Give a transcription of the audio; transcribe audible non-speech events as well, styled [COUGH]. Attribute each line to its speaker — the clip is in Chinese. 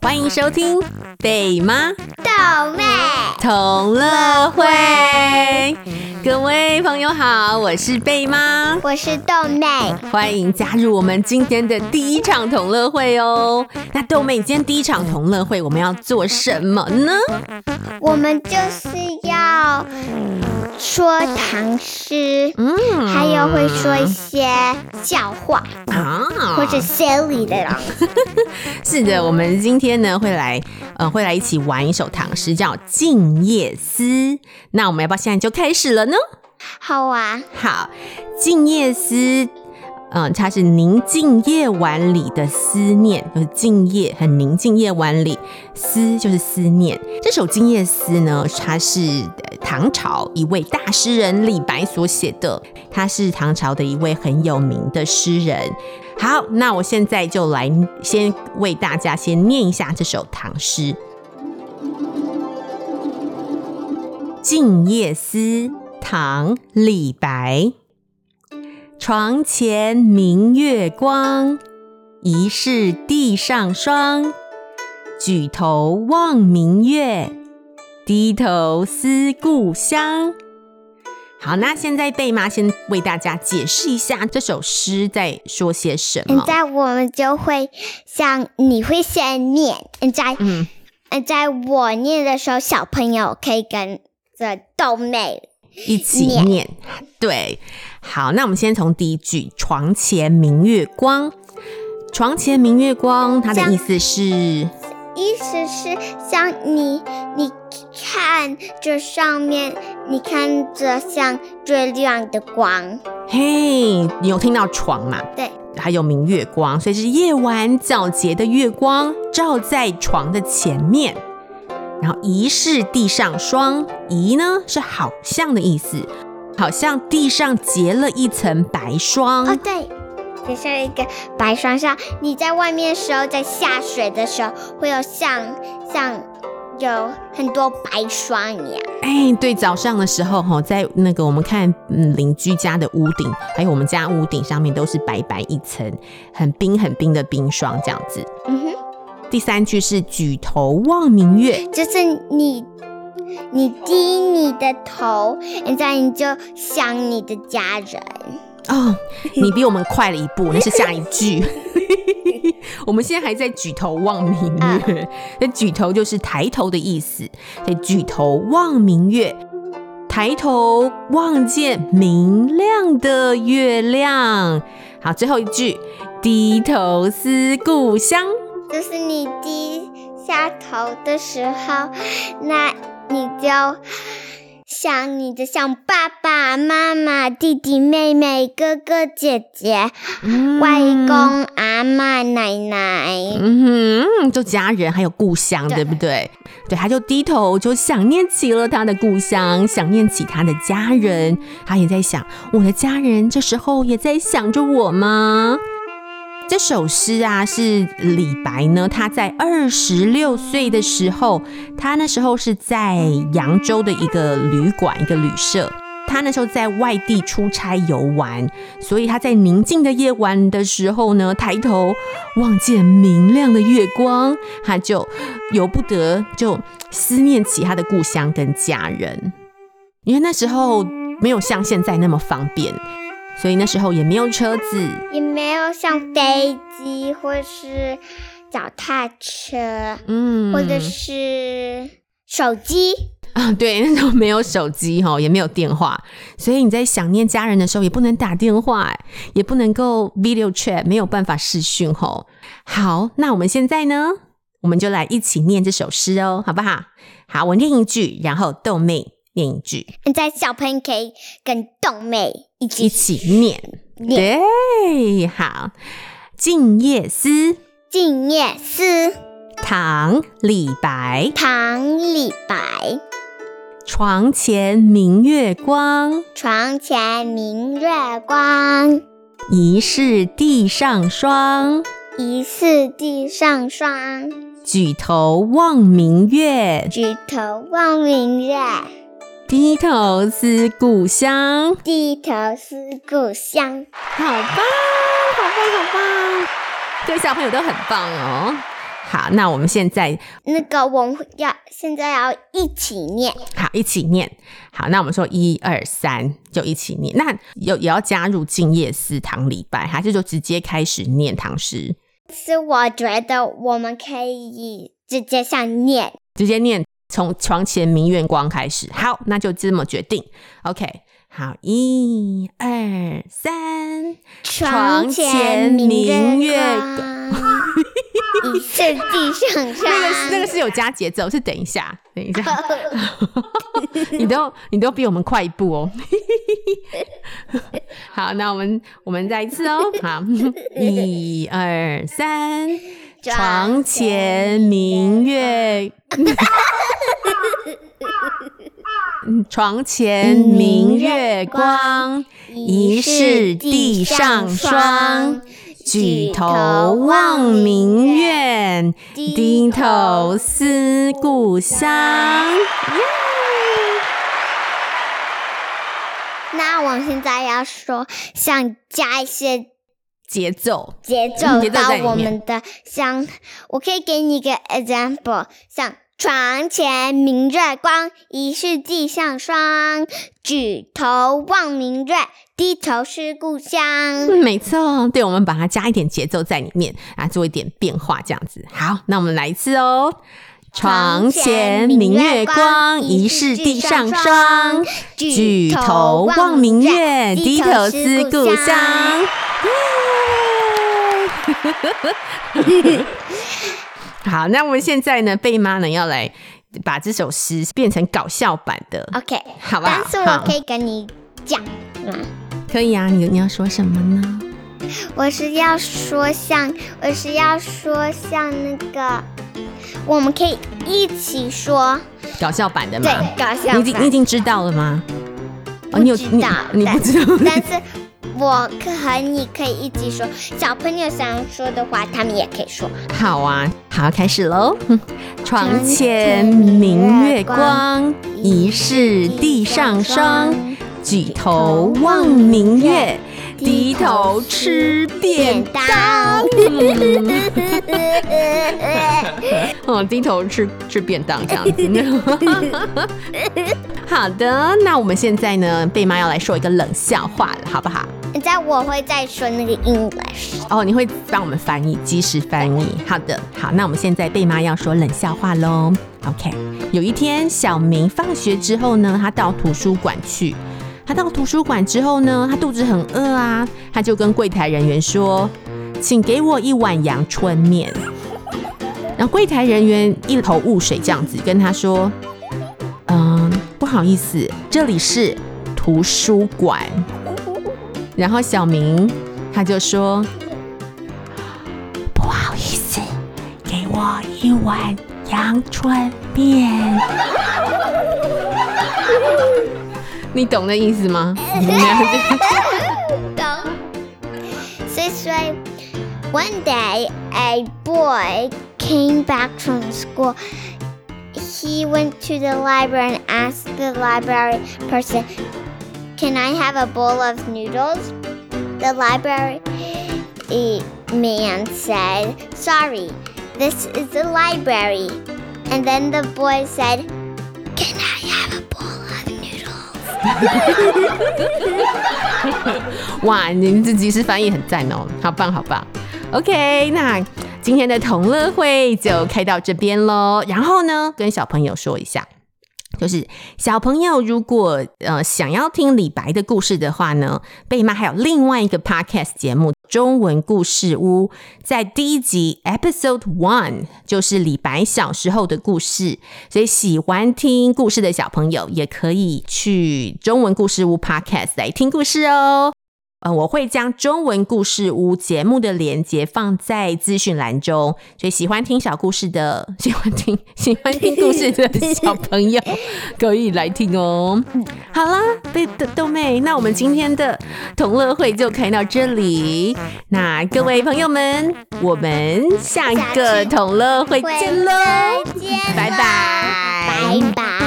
Speaker 1: 欢迎收听贝妈
Speaker 2: 豆妹
Speaker 1: 同乐会，各位朋友好，我是贝妈，
Speaker 2: 我是豆妹，
Speaker 1: 欢迎加入我们今天的第一场同乐会哦。那豆妹，今天第一场同乐会我们要做什么呢？
Speaker 2: 我们就是要说唐诗，嗯，还有会说一些笑话啊，或者 silly 的啦。[LAUGHS]
Speaker 1: 是的，我们今天呢会来，呃，会来一起玩一首唐诗，叫《静夜思》。那我们要不要现在就开始了呢？
Speaker 2: 好啊，
Speaker 1: 好，《静夜思》。嗯，它是宁静夜晚里的思念，就是静夜很宁静夜晚里，思就是思念。这首《静夜思》呢，它是唐朝一位大诗人李白所写的，他是唐朝的一位很有名的诗人。好，那我现在就来先为大家先念一下这首唐诗《静夜思》，唐·李白。床前明月光，疑是地上霜。举头望明月，低头思故乡。好，那现在贝妈先为大家解释一下这首诗在说些什么。
Speaker 2: 现在我们就会像你会先念，现在嗯，在我念的时候，小朋友可以跟着逗妹
Speaker 1: 一起念。对。好，那我们先从第一句“床前明月光”。床前明月光，它的意思是，
Speaker 2: 意思是像你，你看这上面，你看着像最亮的光。
Speaker 1: 嘿，你有听到床吗？
Speaker 2: 对，
Speaker 1: 还有明月光，所以是夜晚皎洁的月光照在床的前面。然后疑是地上霜，疑呢是好像的意思。好像地上结了一层白霜
Speaker 2: 哦，对，就像一个白霜像，你在外面的时候，在下水的时候，会有像像有很多白霜一样。
Speaker 1: 哎，对，早上的时候哈，在那个我们看，嗯，邻居家的屋顶，还有我们家屋顶上面都是白白一层，很冰很冰的冰霜这样子。嗯哼。第三句是举头望明月，
Speaker 2: 就是你。你低你的头，现在你就想你的家人
Speaker 1: 哦。你比我们快了一步，那是下一句。[LAUGHS] 我们现在还在举头望明月，那、uh. 举头就是抬头的意思。所以举头望明月，抬头望见明亮的月亮。好，最后一句，低头思故乡，
Speaker 2: 就是你低下头的时候，那。你就想你的，像爸爸妈妈、弟弟妹妹、哥哥姐姐、嗯、外公、阿嬷、奶奶，
Speaker 1: 嗯哼，就家人还有故乡，对不对？对，他就低头就想念起了他的故乡，想念起他的家人，他也在想，我的家人这时候也在想着我吗？这首诗啊，是李白呢。他在二十六岁的时候，他那时候是在扬州的一个旅馆、一个旅社。他那时候在外地出差游玩，所以他在宁静的夜晚的时候呢，抬头望见明亮的月光，他就由不得就思念起他的故乡跟家人。因为那时候没有像现在那么方便。所以那时候也没有车子，
Speaker 2: 也没有像飞机或是脚踏车，嗯，或者是手机
Speaker 1: 啊。对，那时候没有手机哈，也没有电话，所以你在想念家人的时候也不能打电话，也不能够 video chat，没有办法视讯吼。好，那我们现在呢，我们就来一起念这首诗哦，好不好？好，我念一句，然后豆妹念一句。
Speaker 2: 现在小朋友可以跟豆妹。一起，
Speaker 1: 一起念，念对，好，《静夜思》，《
Speaker 2: 静夜思》，
Speaker 1: 唐·李白，
Speaker 2: 唐·李白。
Speaker 1: 床前明月光，
Speaker 2: 床前明月光。
Speaker 1: 疑是地上霜，
Speaker 2: 疑是地上霜。
Speaker 1: 举头望明月，
Speaker 2: 举头望明月。
Speaker 1: 低头思故乡，
Speaker 2: 低头思故乡，
Speaker 1: 好棒，好棒，好棒！各位小朋友都很棒哦。好，那我们现在
Speaker 2: 那个我们要现在要一起念，
Speaker 1: 好，一起念。好，那我们说一二三就一起念。那有也要加入静夜思唐李白，还是就直接开始念唐诗？
Speaker 2: 是我觉得我们可以直接像念，
Speaker 1: 直接念从床前明月光开始。好，那就这么决定。OK，好，一二三，
Speaker 2: 床前明月光。地上霜，[LAUGHS]
Speaker 1: 那个那个是有加节奏，是等一下，等一下，[LAUGHS] 你都你都比我们快一步哦。[LAUGHS] 好，那我们我们再一次哦，好，一二三，床前明月，床前明月光，疑是地上霜。举头望明月，低头思故乡。
Speaker 2: 那我现在要说，想加一些
Speaker 1: 节奏，
Speaker 2: 节奏到我们的像，我可以给你一个 example，像。床前明月光，疑是地上霜。举头望明月，低头思故乡。
Speaker 1: 嗯，没错，对，我们把它加一点节奏在里面啊，做一点变化，这样子。好，那我们来一次哦。床前明月光，疑是地上霜。举头望明月，低头思故乡。好，那我们现在呢？贝妈呢要来把这首诗变成搞笑版的
Speaker 2: ，OK，
Speaker 1: 好吧？
Speaker 2: 但是我可以跟你讲吗？
Speaker 1: 可以啊，你你要说什么呢？
Speaker 2: 我是要说像，我是要说像那个，我们可以一起说
Speaker 1: 搞笑版的吗？
Speaker 2: 对，搞笑版。你
Speaker 1: 已经你已经知道了吗？
Speaker 2: 哦，你有知道，
Speaker 1: 你不知道，
Speaker 2: 但是。我和你可以一起说，小朋友想说的话，他们也可以说。
Speaker 1: 好啊，好，开始喽。[LAUGHS] 床前明月光，疑是地上霜。举头望明月，低头吃便当。[LAUGHS] 哦，低头吃吃便当这样子。好的，那我们现在呢，贝妈要来说一个冷笑话了，好不好？
Speaker 2: 现在我会再说那个 English
Speaker 1: 哦，你会帮我们翻译，即时翻译。好的，好，那我们现在贝妈要说冷笑话喽。OK，有一天小明放学之后呢，他到图书馆去。他到图书馆之后呢，他肚子很饿啊，他就跟柜台人员说：“请给我一碗阳春面。”然后柜台人员一头雾水，这样子跟他说：“嗯，不好意思，这里是图书馆。”然后小明他就说：“不好意思，给我一碗阳春面。”你懂那意思吗？
Speaker 2: 懂。So say one day a boy came back from school. He went to the library and asked the library person. Can I have a bowl of noodles? The library man said, Sorry, this is the library. And then the boy said, Can I have a bowl of noodles? [LAUGHS] [LAUGHS]
Speaker 1: 哇，您这即时翻译很赞哦，好棒好棒。OK，那今天的同乐会就开到这边喽。然后呢，跟小朋友说一下。 就是小朋友如果呃想要听李白的故事的话呢，贝妈还有另外一个 podcast 节目《中文故事屋》，在第一集 Episode One 就是李白小时候的故事，所以喜欢听故事的小朋友也可以去中文故事屋 podcast 来听故事哦。呃，我会将中文故事屋节目的连接放在资讯栏中，所以喜欢听小故事的、[LAUGHS] 喜欢听喜欢听故事的 [LAUGHS] 小朋友可以来听哦。好啦，豆豆豆妹，那我们今天的同乐会就开到这里。那各位朋友们，我们下一个同乐会见喽！拜拜，
Speaker 2: 拜拜。